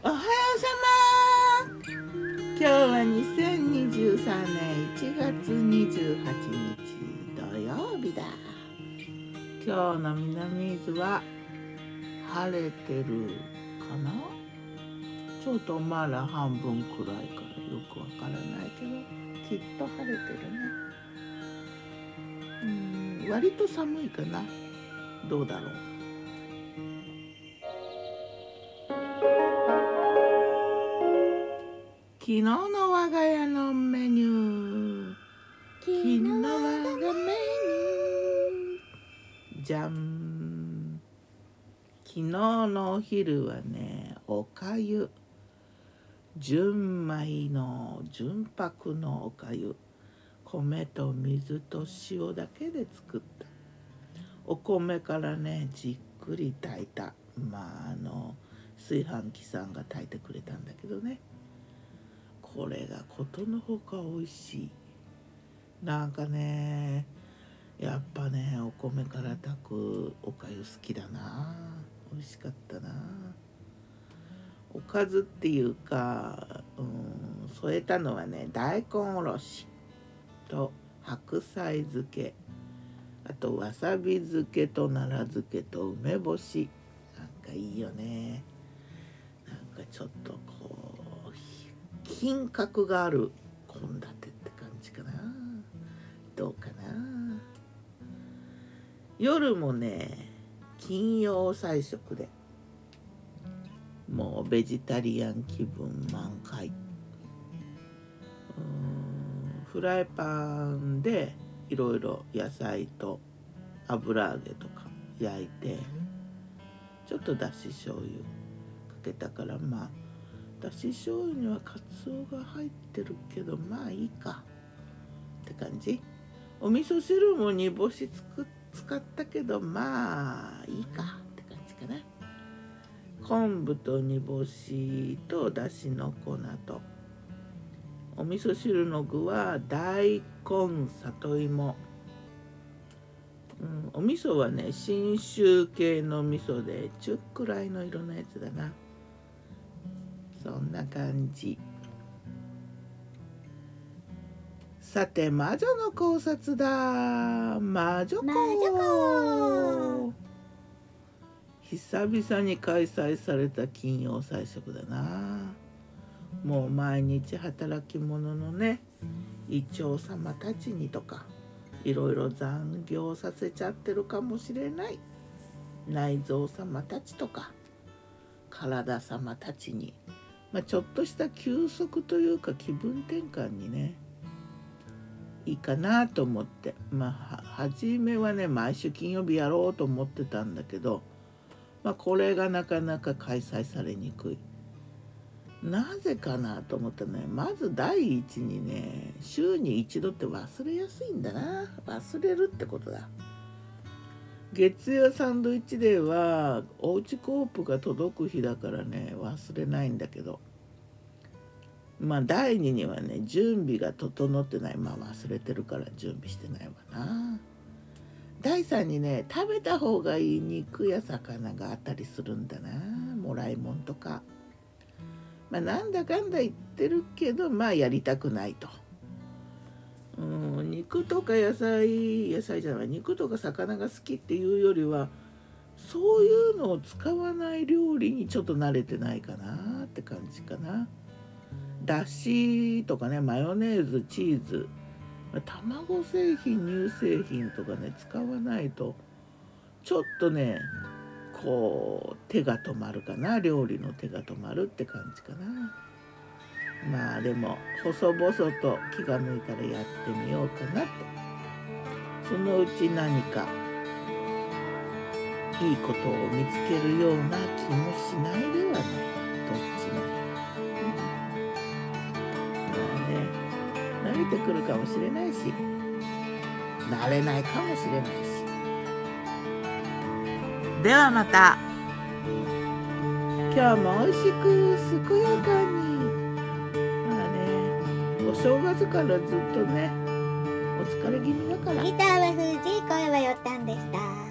おはようさま。今日は2023年1月28日土曜日だ。今日の南伊豆は晴れてるかな？ちょっとまだ半分くらいからよくわからないけど。きっと晴れてるね。うん割と寒いかな。どうだろう。昨日の我が家のメニュー。昨日の我がメニュー。じゃん昨日のお昼はねおかゆ。純米の純白のおかゆ。米と水と塩だけで作った。お米からねじっくり炊いた。まああの炊飯器さんが炊いてくれたんだけどね。これがことのほか美味しい。なんかねやっぱねお米から炊くおかゆ好きだな。美味しかったな。おかずっていうか、うん、添えたのはね大根おろしと白菜漬け。あとわさび漬けと奈良漬けと梅干し。なんかいいよね。なんかちょっとこう品格がある献立って感じかな。どうかな。夜もね金曜菜食でもうベジタリアン気分満開。フライパンでいろいろ野菜と油揚げとか焼いてちょっとだし醤油かけたからまあだし醤油にはカツオが入ってるけどまあいいか。って感じ。お味噌汁も煮干しつく使ったけどまあいいか。って感じかな。昆布と煮干しとだしの粉と。お味噌汁の具は大根里芋。うん、お味噌はね信州系の味噌でちゅっくらいの色のやつだな。そんな感じ。さて魔女の考察だ。魔女子。久々に開催された金曜祭食だな。もう毎日働き者のねイチョウ様たちにとかいろいろ残業させちゃってるかもしれない。内臓様たちとか体様たちに、まあ、ちょっとした休息というか気分転換にねいいかなと思って。まあ初めはね毎週金曜日やろうと思ってたんだけど、まあ、これがなかなか開催されにくい。なぜかなと思ったね。まず第一にね週に一度って忘れやすいんだな。忘れるってことだ。月曜サンドイッチデーはおうちコープが届く日だからね忘れないんだけどまあ第2にはね準備が整ってないまあ忘れてるから準備してないわな第3にね食べた方がいい肉や魚があったりするんだなもらいもんとか。まあ、なんだかんだ言ってるけどまあやりたくないと。肉とか野菜野菜じゃない肉とか魚が好きっていうよりはそういうのを使わない料理にちょっと慣れてないかなって感じかな。だしとかねマヨネーズチーズ卵製品乳製品とかね使わないとちょっとねこう手が止まるかな料理の手が止まるって感じかなまあでも細々と気が向いたらやってみようかなと。そのうち何かいいことを見つけるような気もしないではない。どっちも、まあね。慣れてくるかもしれないし。慣れないかもしれないし。ではまた。今日も美味しく健やかに正月からずっとねお疲れ気味だから。ギターは藤井声はよったんでした。